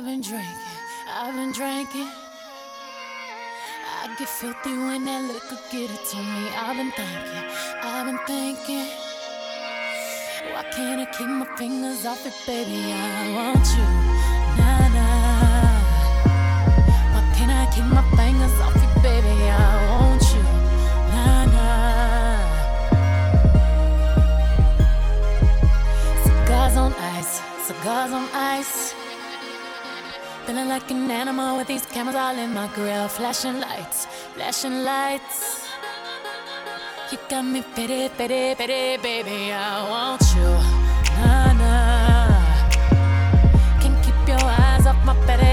I've been drinking, I've been drinking. I get filthy when that liquor get it to me. I've been thinking, I've been thinking. Why can't I keep my fingers off it, baby? I want you, nah nah. Why can't I keep my fingers off it, baby? I want you, nah nah. Cigars on ice, cigars on ice. Feeling like an animal with these cameras all in my grill. Flashing lights, flashing lights. You got me pity, pity, pity, baby. I want you. Nah, nah. Can't keep your eyes off my pity,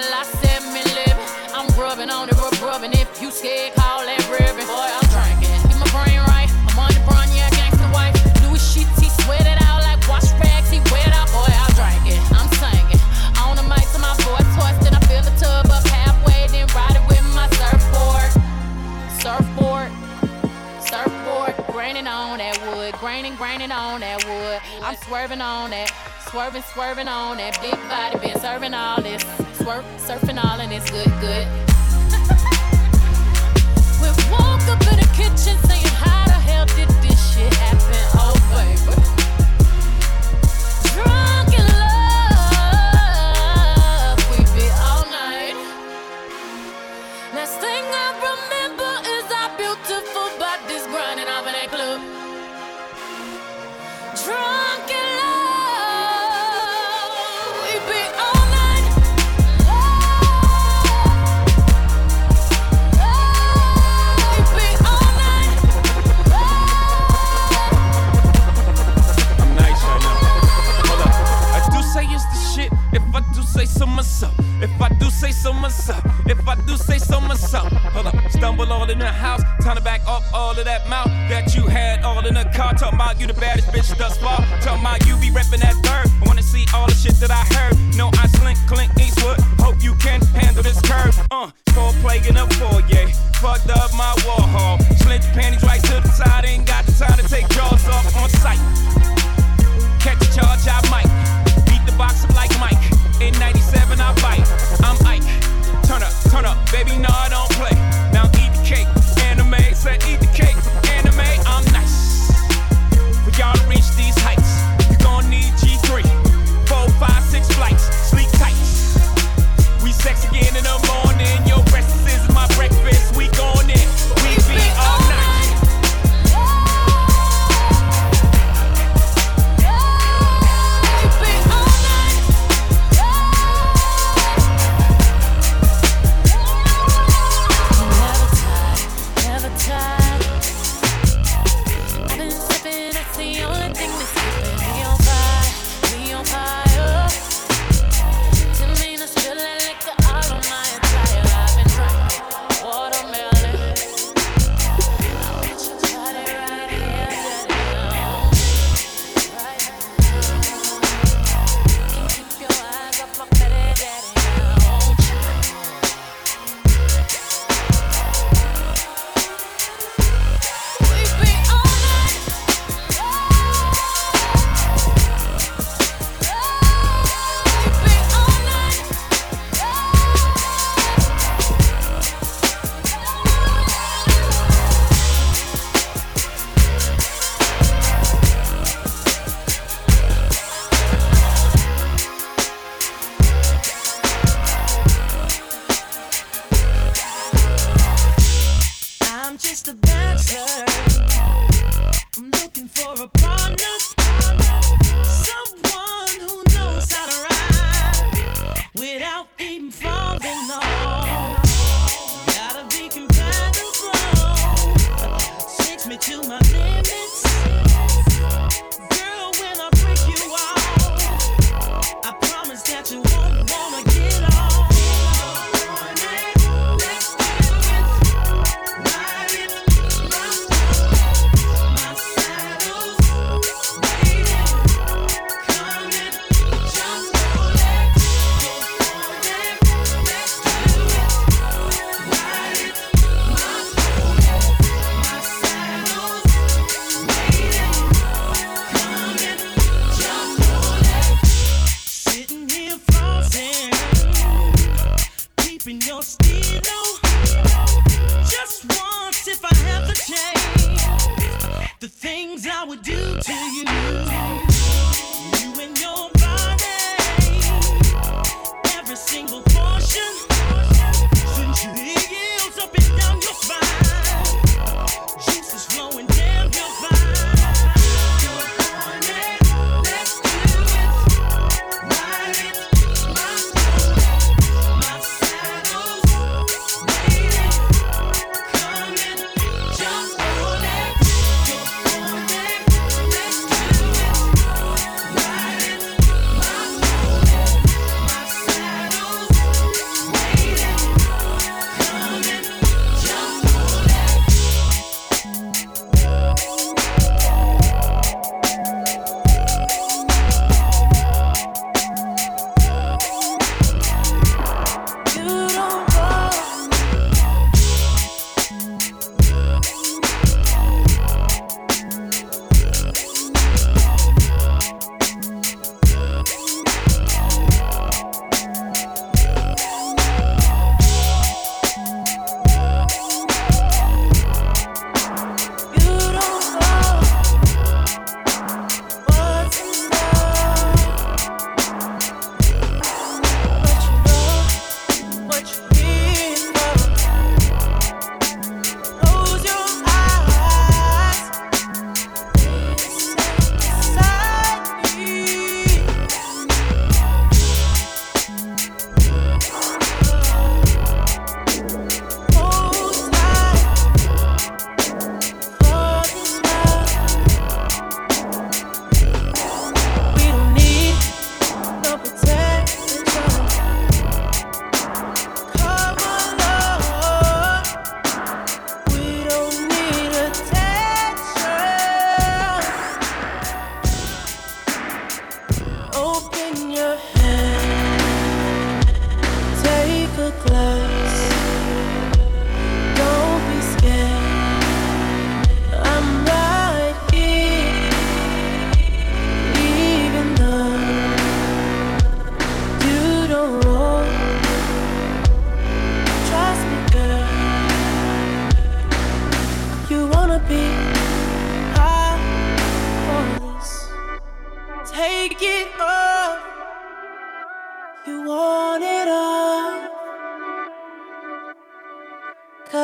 life, seven living. I'm rubbing on it, rub rubbing. If you scared, call that ribbon. Boy, I'm drinking, my brain right. I'm on the brown, yeah, gangsta wife. Louis sheets, he sweat it out like wash rags, he wet out. Boy, I'm drinking, I'm singing. On the mic to my voice, then I fill the tub up halfway, then ride it with my surfboard. Surfboard. Surfboard, graining on that wood, graining, graining on that wood. I'm swerving on that, swerving, swerving on that big body, been serving all this, swerve, surfing all and it's good, good. we woke up in the kitchen saying, How the hell did this shit happen? Oh, baby. Drunk so myself. If I do say so myself. If I do say so myself. Hold up. Stumble all in the house. Time to back up all of that mouth that you had all in the car. Talking about you the baddest bitch thus far. Talking about you be reppin' that third. I wanna see all the shit that I heard. No, I slink, Clint Eastwood. Hope you can handle this curve. Uh, four plague in the foyer. Fucked up my wall hall. Slid your panties right to the side. Ain't got the time to take jaws off on sight. Catch a charge, I might. Beat the box up like Mike. In 97, I bite. I'm Ike. Turn up, turn up, baby, no, I don't play. Now eat the cake. Anime, said eat the cake. Anime, I'm nice. For y'all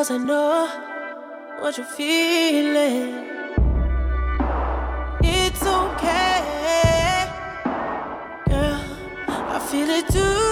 Cause I know what you're feeling. It's okay, girl. I feel it too.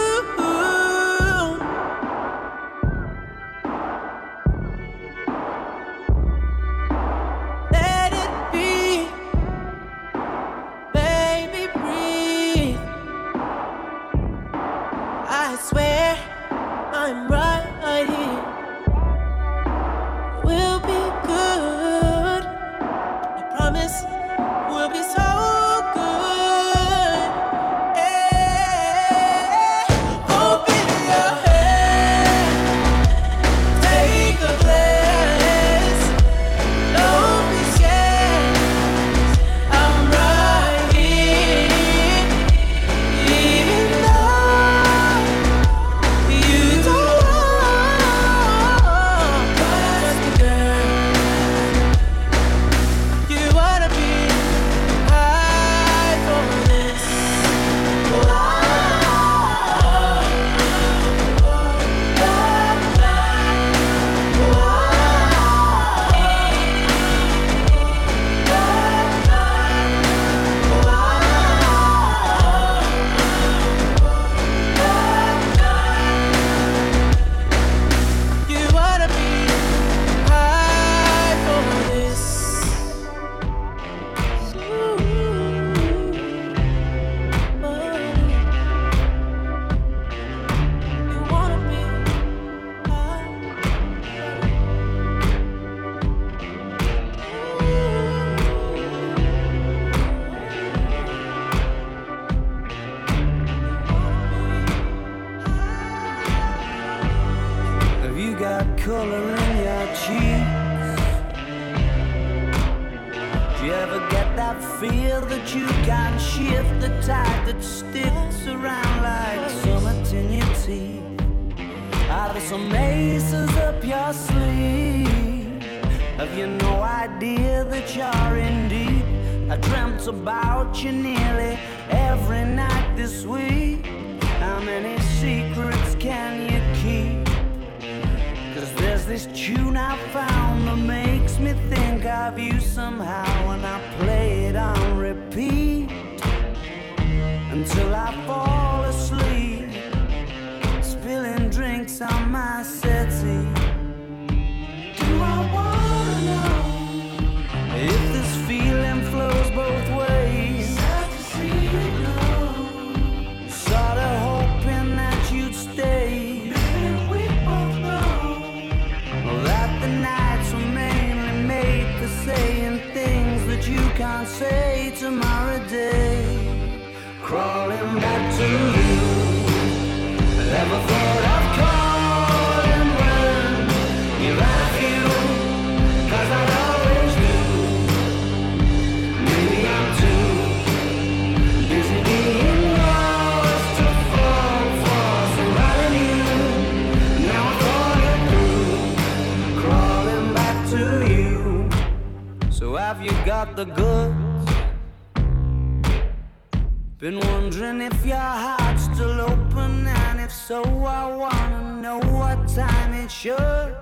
should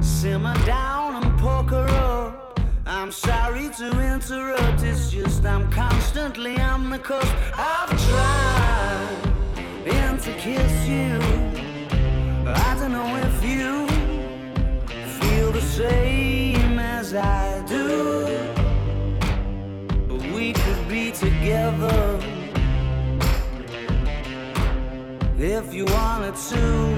simmer down and poker up. I'm sorry to interrupt, it's just I'm constantly on the coast. I've tried and to kiss you. I don't know if you feel the same as I do, but we could be together if you wanted to.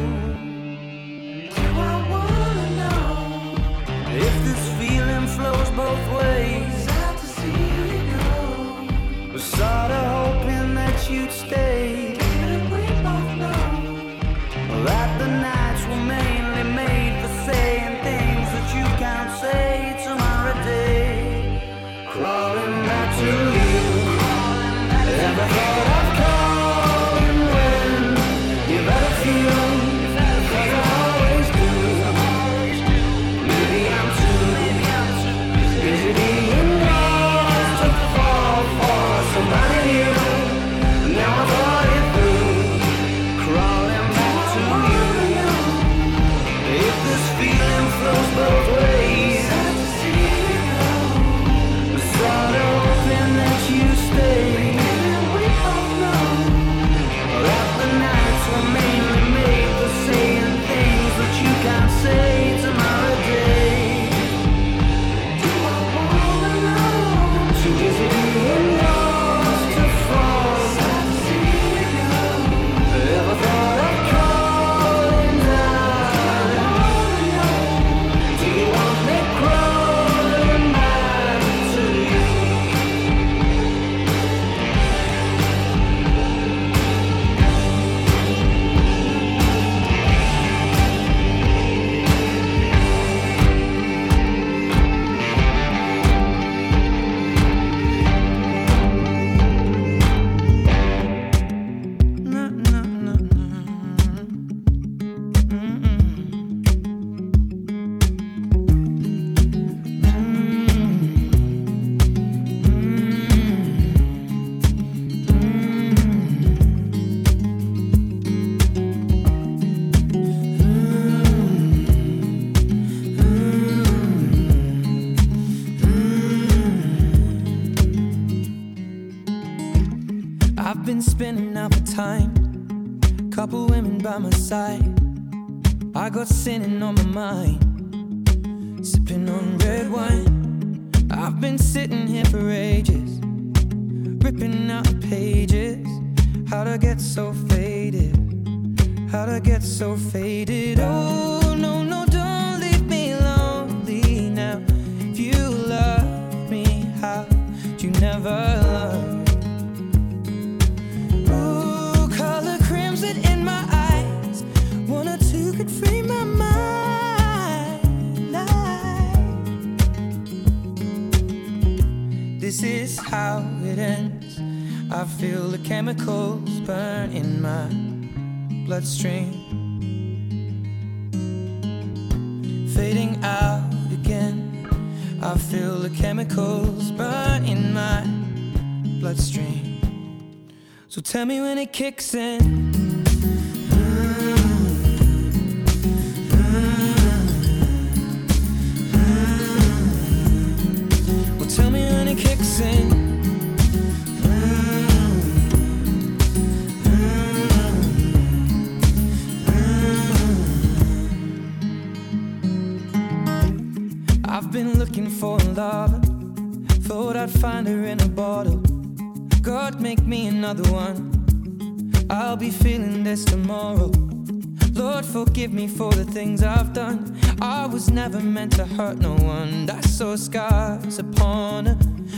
Forgive me for the things I've done. I was never meant to hurt no one. I saw scars upon a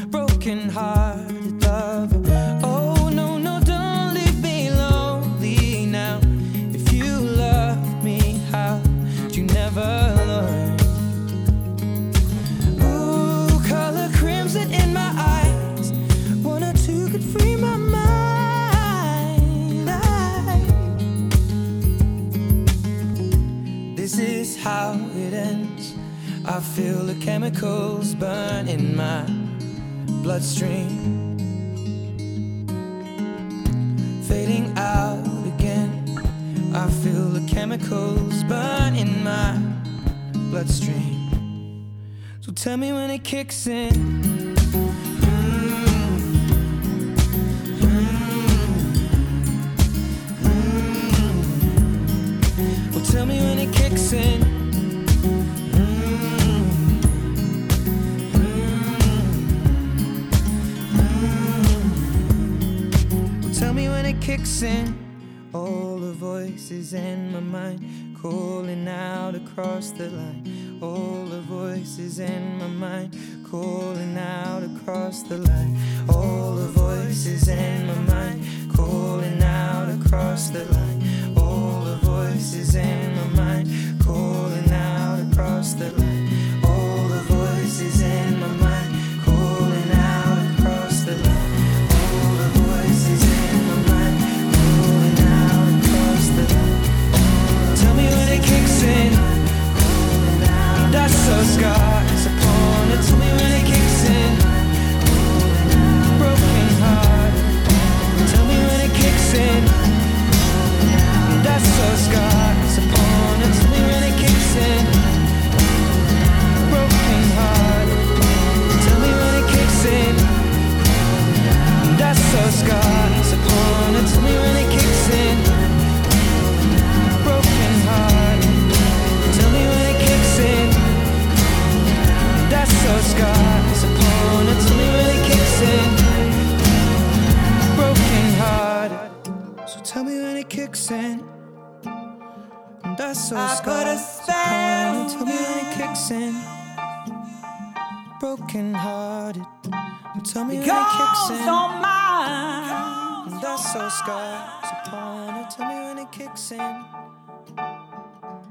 broken hearted lover. I feel the chemicals burn in my bloodstream. Fading out again. I feel the chemicals burn in my bloodstream. So tell me when it kicks in. In. All the voices in my mind calling out across the line. All the voices in my mind calling out across the line. All the voices in my mind calling out across the line. All the voices in my mind calling out across the line. Broken hearted. Tell me when it kicks Because in. on mine. That's so scars upon it. Tell me when it kicks in.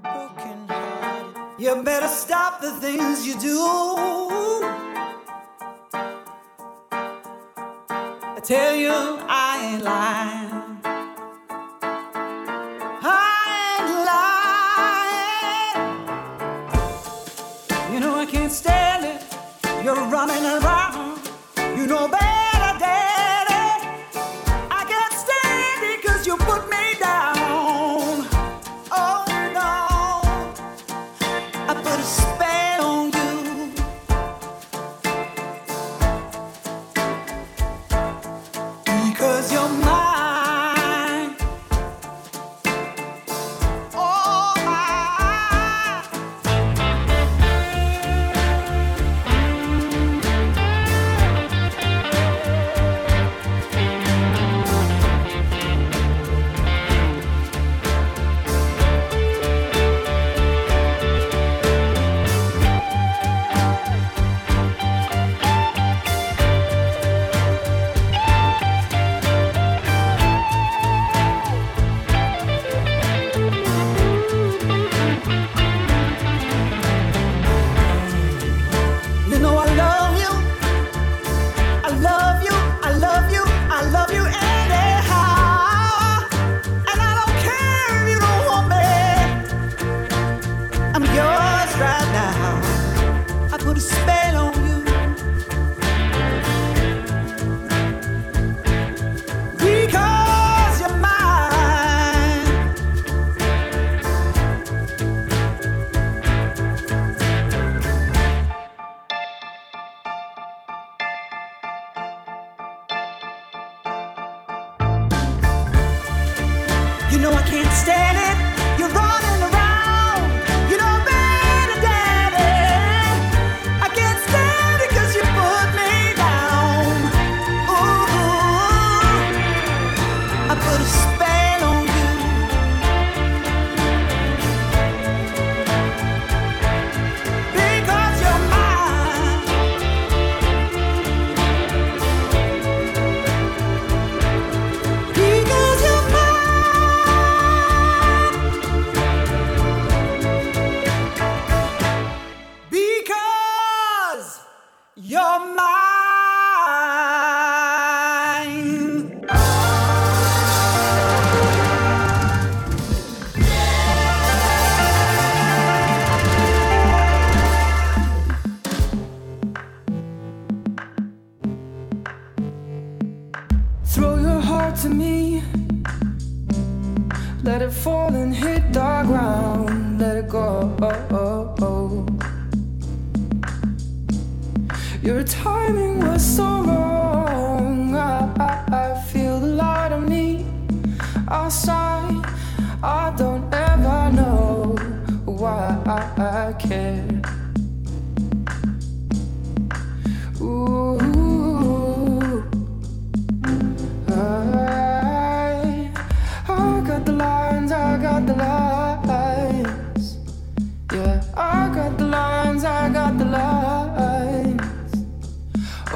Broken hearted. You better stop the things you do. I tell you, I ain't lying.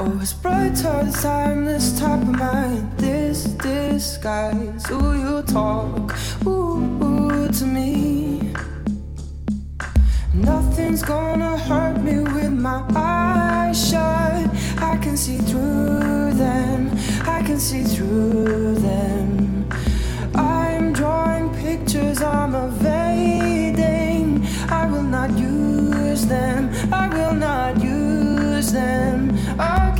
Always bright all the time, this type of mind, this disguise. Who you talk, ooh, ooh, to me. Nothing's gonna hurt me with my eyes shut. I can see through them, I can see through them. I'm drawing pictures, I'm evading. I will not use them, I will not use them. I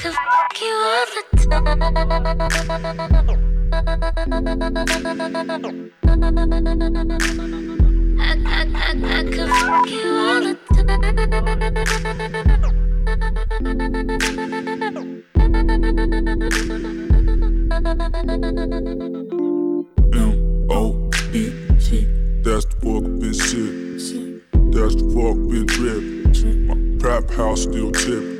fuck you all the time. I, I, I, I fuck you all the time. M-O-B-G. That's the. That's the fuck. My trap house still tipping.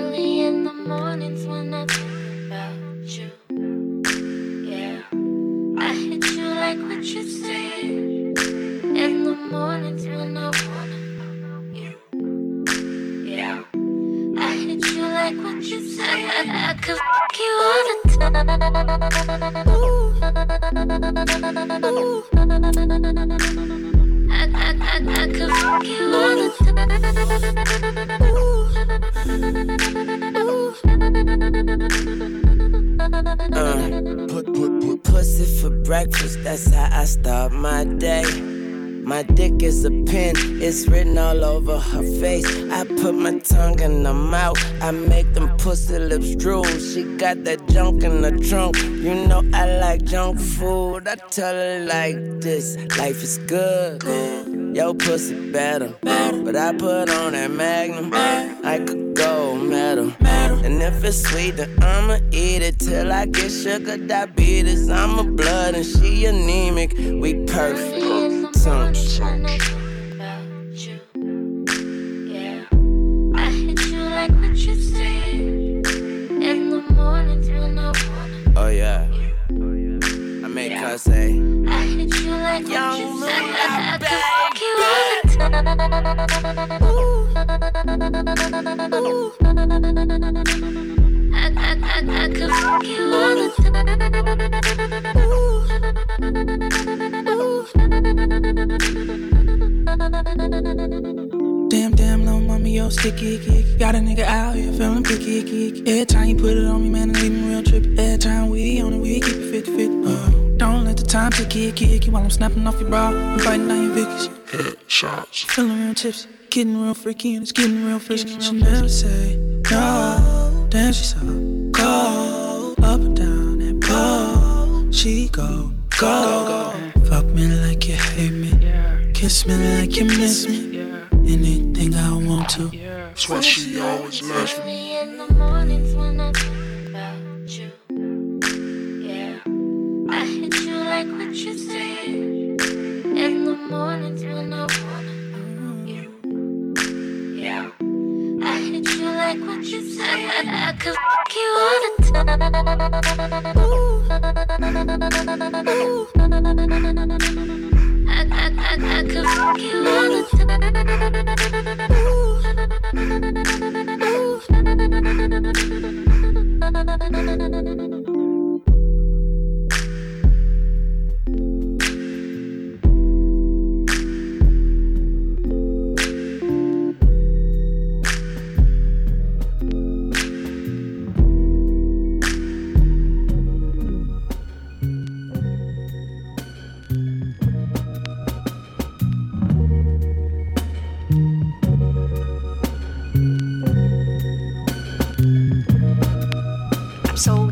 Uh, put, put, put pussy for breakfast, that's how I start my day junk in the trunk. You know I like junk food. I tell her like this life is good. Yo, pussy better. But I put on that magnum. I could go metal. And if it's sweet, then I'ma eat it till I get sugar diabetes. I'm a blood and she anemic. We perfect. Tongue. Sticky, kick. Got a nigga out here feeling picky, kick. Every time you put it on me, man, it leave me real trippy. Every time we on it, we keep it 50 50. Uh. Don't let the time tick it, kick you while I'm snapping off your bra and biting on your vickies. Headshots. Feeling real tipsy, getting real freaky, and it's getting real frisky. She never say no. Damn, she's so cold. Up and down that pole. She go, go, go. Fuck me like you hate me. Kiss me like you miss me. so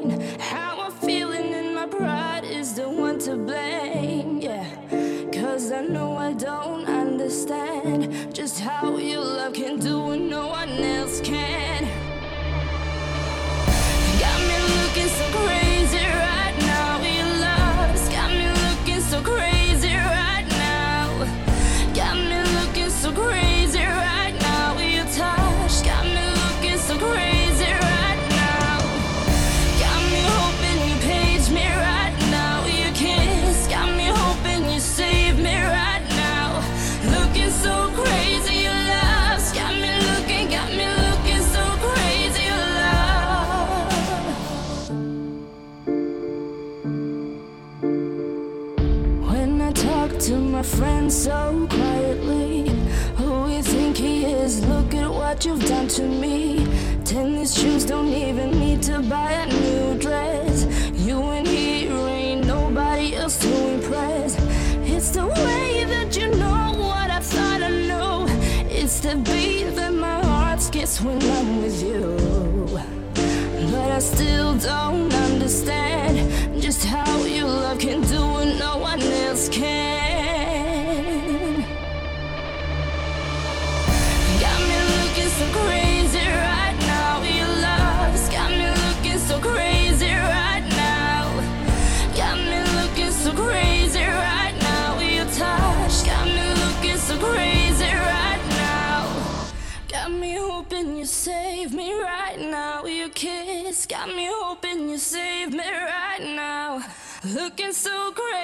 so quietly. Who you think he is? Look at what you've done to me. Tennis shoes don't even need to buy a new dress. You and he ain't nobody else to impress. It's the way that you know what I thought I knew. It's the beat that my heart skips when I'm with you. But I still don't understand just how your love can do what no one else can. Got me hoping you save me right now. Looking so great.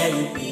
Where you belong.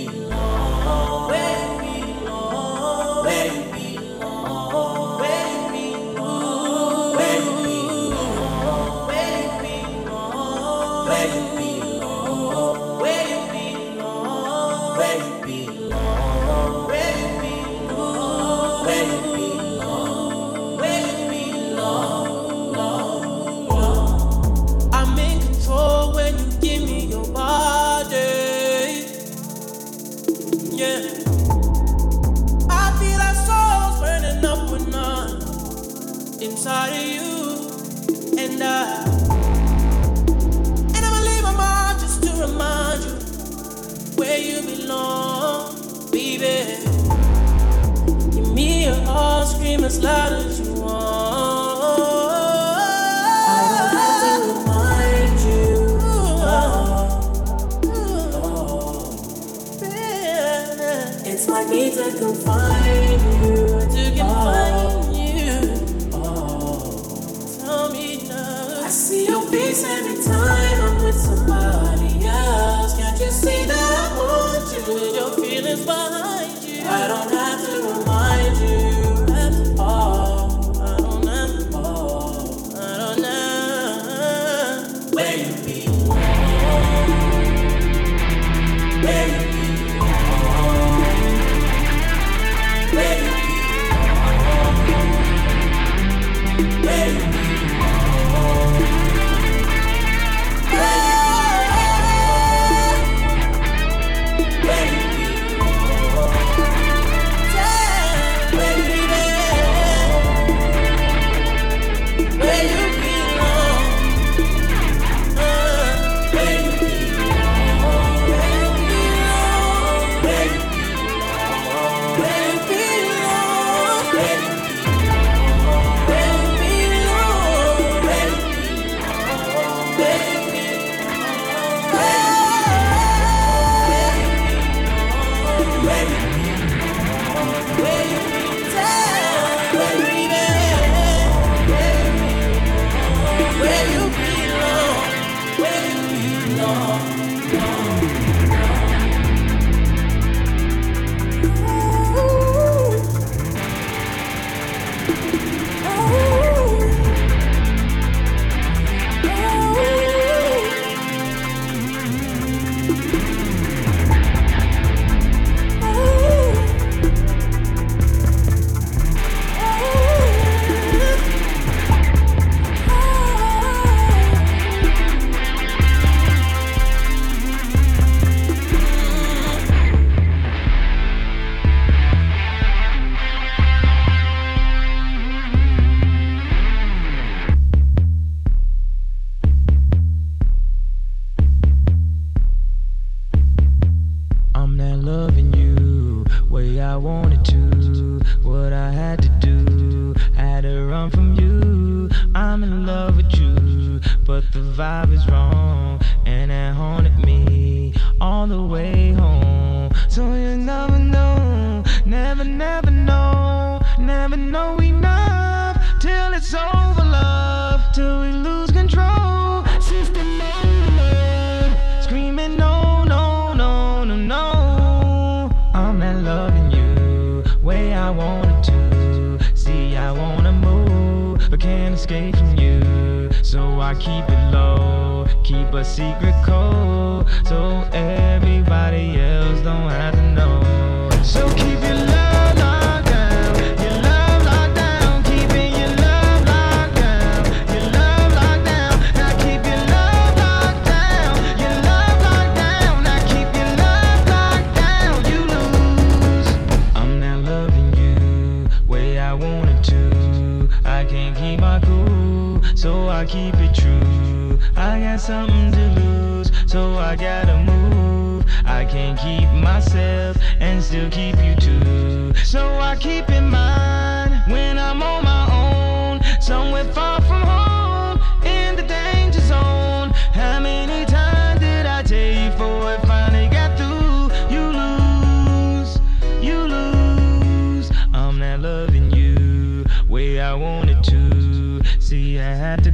I keep it true. I got something to lose, so I gotta move. I can't keep myself and still keep you too. So I keep in mind when I'm on my own, somewhere far from home, in the danger zone. How many times did I tell you before I finally got through? You lose, you lose. I'm not loving you way I wanted to. See, I had to.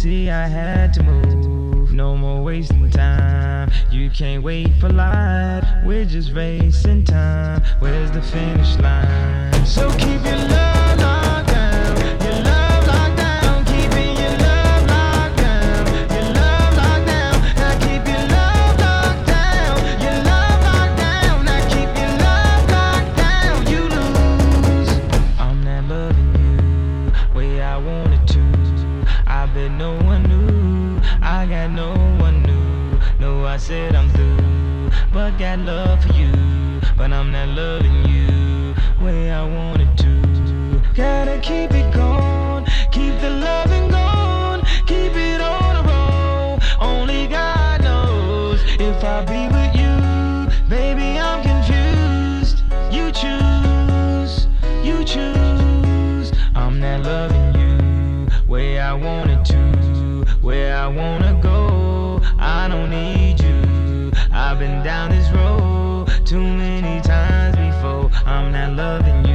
See, I had to move. No more wasting time. You can't wait for life. We're just racing time. Where's the finish line? So keep your love. got love for you, but I'm not loving you way I wanted to. Gotta keep it going, keep the loving going, keep it on a roll. Only God knows if I be with you, baby. I'm confused. You choose, you choose. I'm not loving you way I wanted to, where I wanted. loving you.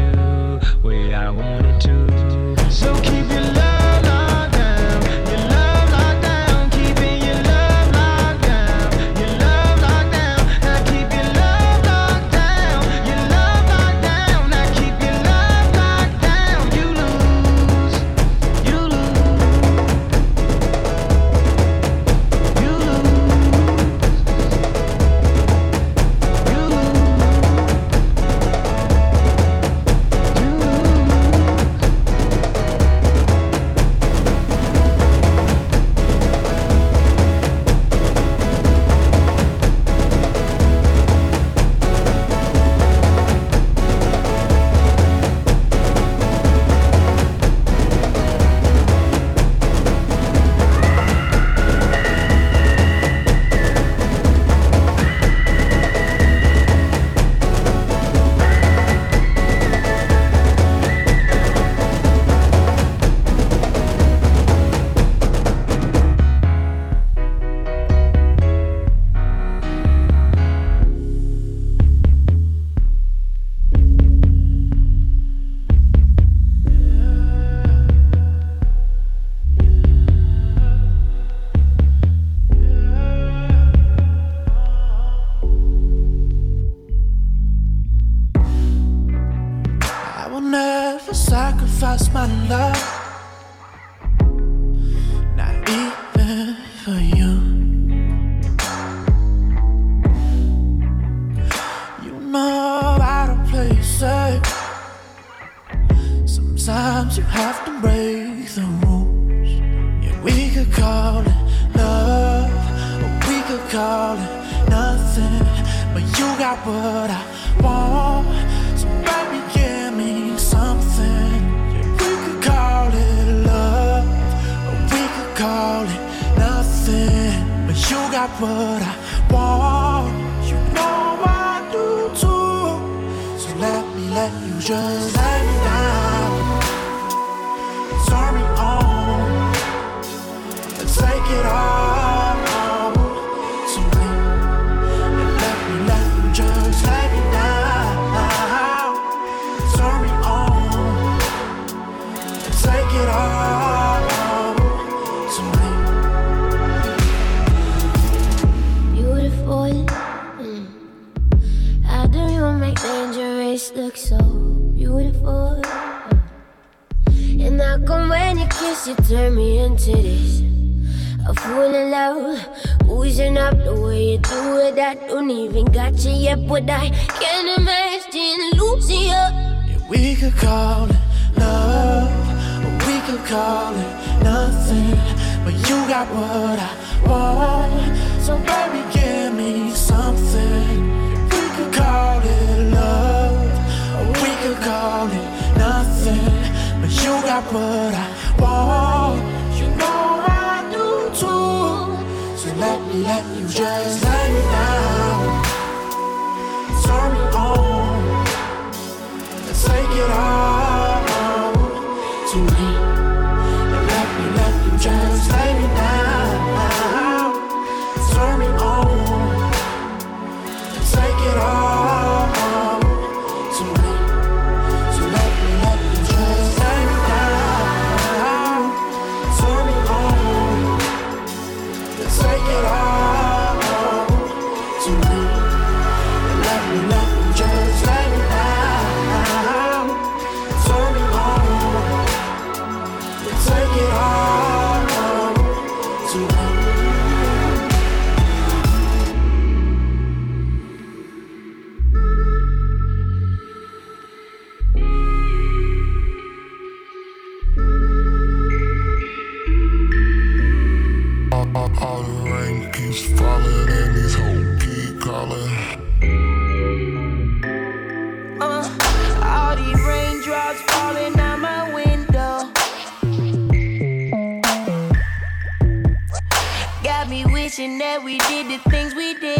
That we did the things we didn't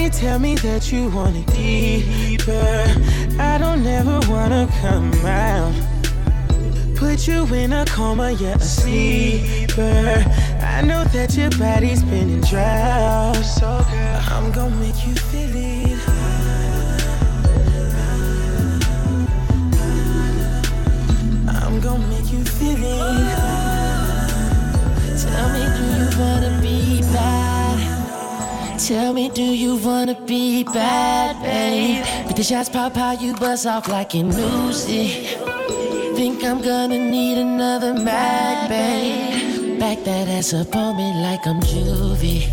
baby, tell me that you want it deeper. I don't ever wanna come out. Put you in a coma, yeah, a sleeper. I know that your body's been in drought. So girl, I'm gonna make you feel it. I'm gonna make you feel it. Tell me, do you wanna be bad? Tell me, do you wanna be bad, babe? But the shots pop out, you buzz off like an Uzi. Think I'm gonna need another mag, babe? Back that ass up on me like I'm juvie.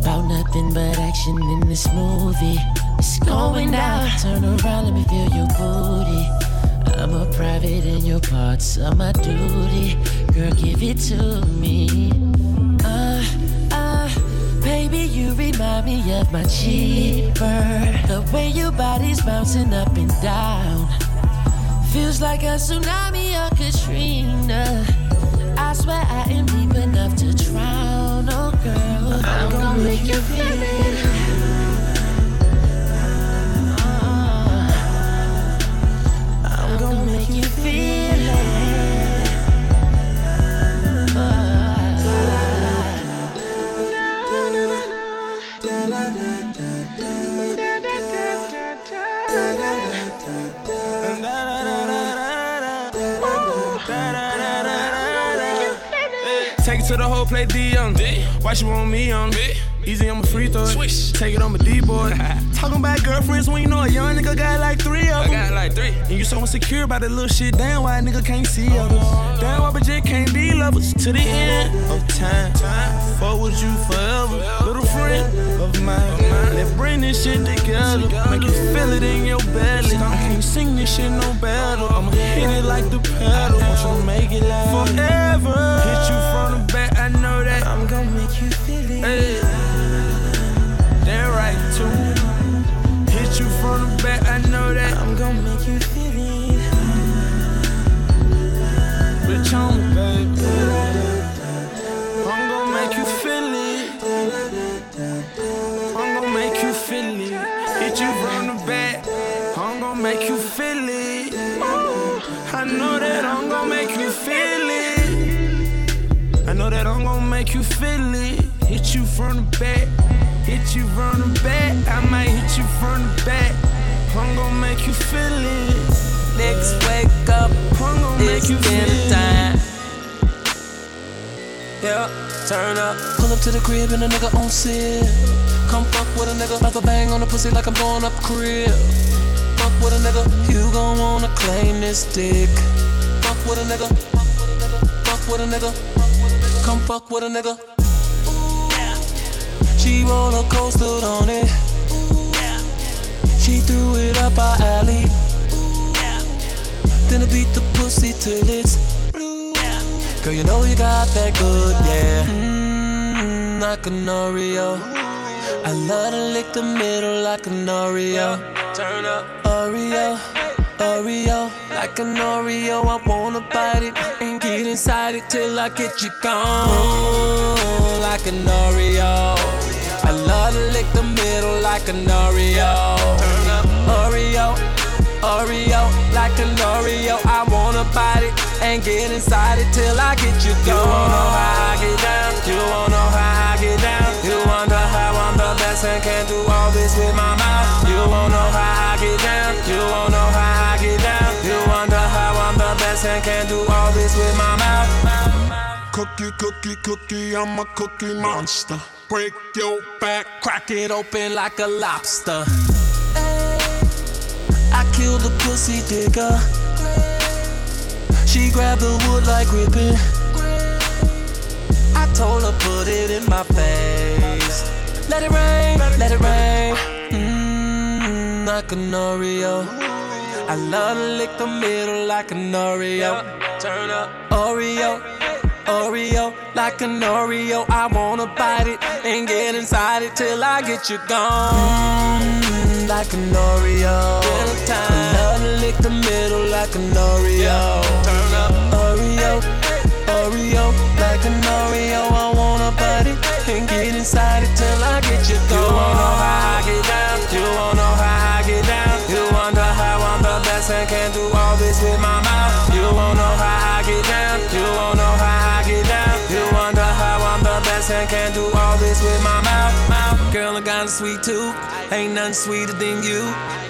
About nothing but action in this movie. It's going down. Turn around, let me feel your booty. I'm a private and your parts are my duty. Girl, give it to me. Remind me of my cheaper. The way your body's bouncing up and down. Feels like a tsunami or Katrina. I swear I am deep enough to drown. Oh, girl, I'm gonna make you feel it. Uh, I'm gonna make you feel it play D on Why she want me on Easy, I'm a free throw. Swish. Take it on my D boy. Talking about girlfriends when you know a young nigga got like three of them. I got like three. And you so insecure about that little shit. Damn, why a nigga can't see others? Uh-huh. Damn, why bitch can't be lovers to the end of time. Fuck with you forever, little friend of mine. Let's bring this shit together. Make you feel it in your belly. I can't sing this shit no better. Uh-huh. I'ma hit it like the pedal. Want you to make it last forever. Hit you from the back, I know that. I'm gonna make you feel it. Hey. Damn right too. Hit you from the back, I know that. I'm gonna make you feel it. Bitch on me, baby. I'm gonna make you feel it. I'm gonna make you feel it. Hit you from the back. I'm gonna make you feel it. I know that I'm gonna make you feel it. I know that I'm gonna make you feel it. Hit you from the back. Hit you from the back. I might hit you from the back. I'm gonna make you feel it. Next wake up, I'm gonna make you feel it. time. Yeah, turn up. Pull up to the crib and a nigga on sip. Come fuck with a nigga, to bang on the pussy like I'm going up crib. Fuck with a nigga, you gon' wanna claim this dick. Fuck with a nigga, fuck with a nigga, come fuck with a nigga. She roller coastered on it. She threw it up our alley. Then I beat the pussy till it's blue. Girl, you know you got that good, yeah. Mmm, like an Oreo. I love to lick the middle like an Oreo. Turn up, Oreo, Oreo, like an Oreo. I wanna bite it and get inside it till I get you gone. Like an Oreo. Love to lick the middle like an Oreo. Turn up, Oreo. Oreo, like an Oreo. I wanna bite it and get inside it till I get you gone. You wanna know how I get down? You wanna know how I get down? You wonder how I'm the best and can do all this with my mouth. You wanna Cookie, cookie, cookie, I'm a cookie monster. Break your back, Crack it open like a lobster. I killed the pussy digger. She grabbed the wood like gripping. I told her, put it in my face. Let it rain, let it rain. Mmm, like an Oreo. I love to lick the middle like an Oreo. Turn up, Oreo. Oreo, like an Oreo. I wanna bite it and get inside it till I get you gone. Mm, like an Oreo. To lick the middle like an Oreo. Turn up, Oreo, Oreo, like an Oreo. I wanna bite it and get inside it till I get you gone. You wanna know how I get down? You wanna know how I get down? You wonder how I'm the best and can do all this with my mouth. You wanna know how sweet tooth. Ain't nothing sweeter than you.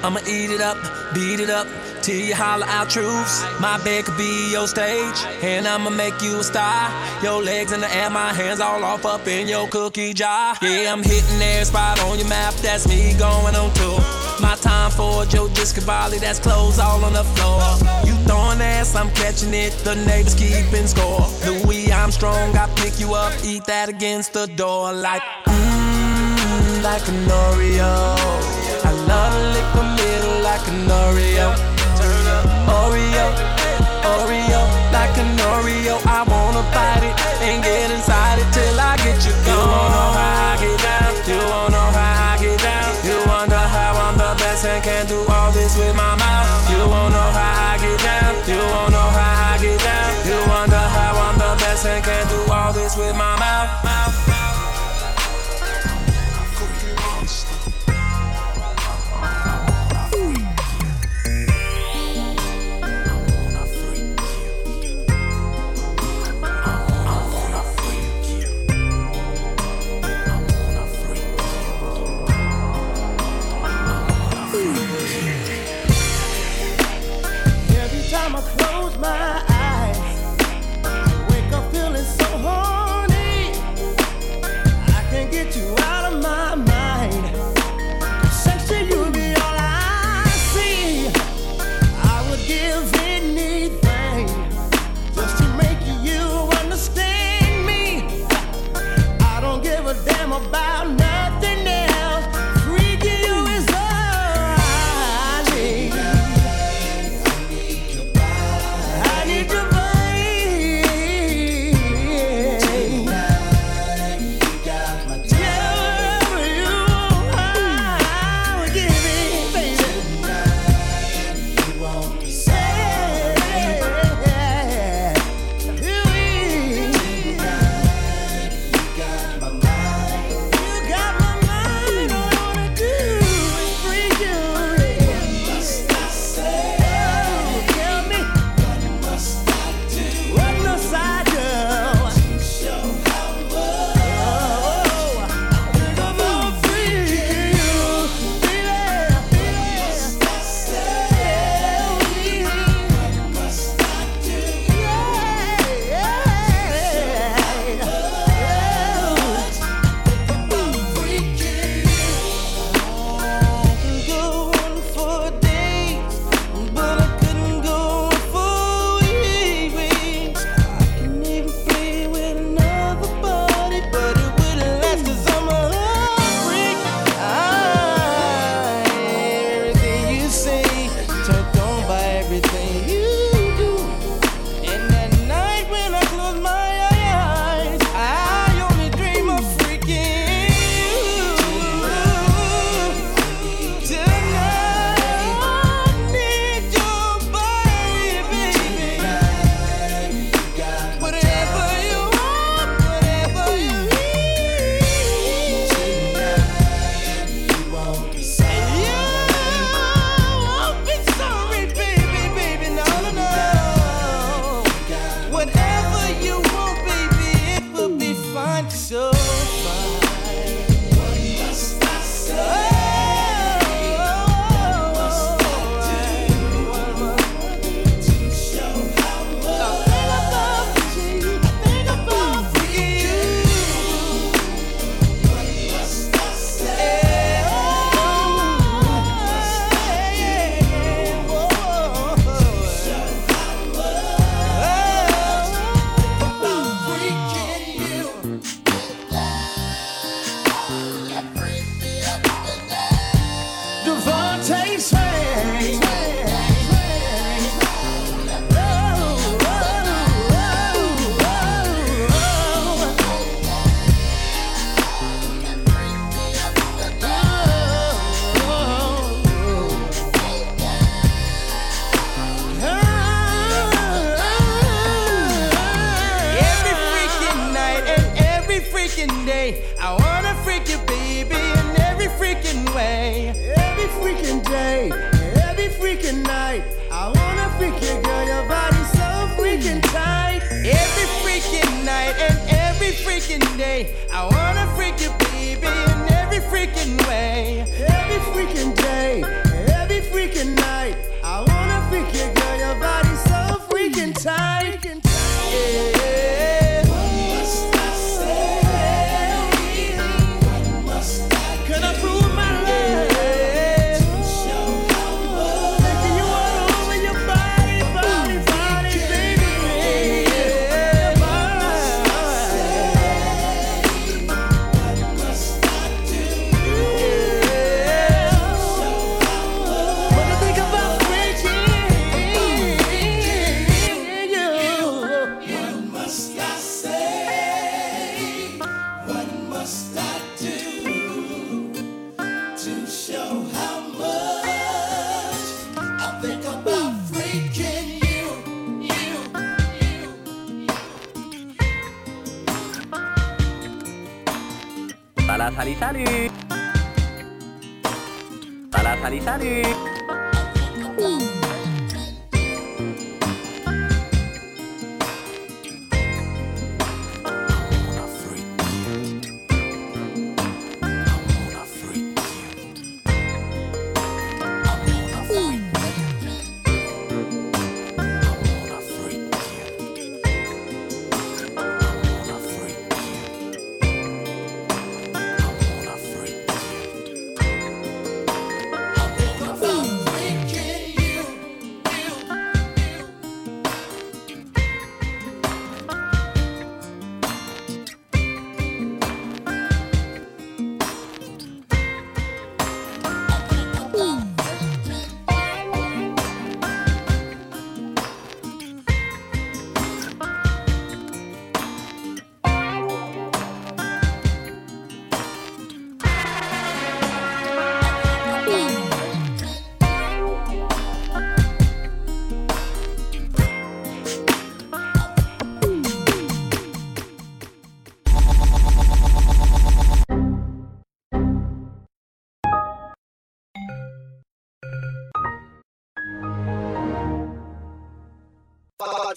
I'ma eat it up, beat it up. Till you holler out truths. My bed could be your stage, and I'ma make you a star. Your legs in the air, my hands all off up in your cookie jar. Yeah, I'm hitting every spot on your map. That's me going on tour. My time for Joe Discavali, that's clothes all on the floor. You throwing ass, I'm catching it. The neighbors keeping score. Louis Armstrong, I pick you up, eat that against the door like mmm, like an Oreo. I love to lick the middle like an Oreo. Oreo, Oreo, like an Oreo. I wanna bite it and get inside it till I get you gone.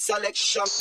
Selection.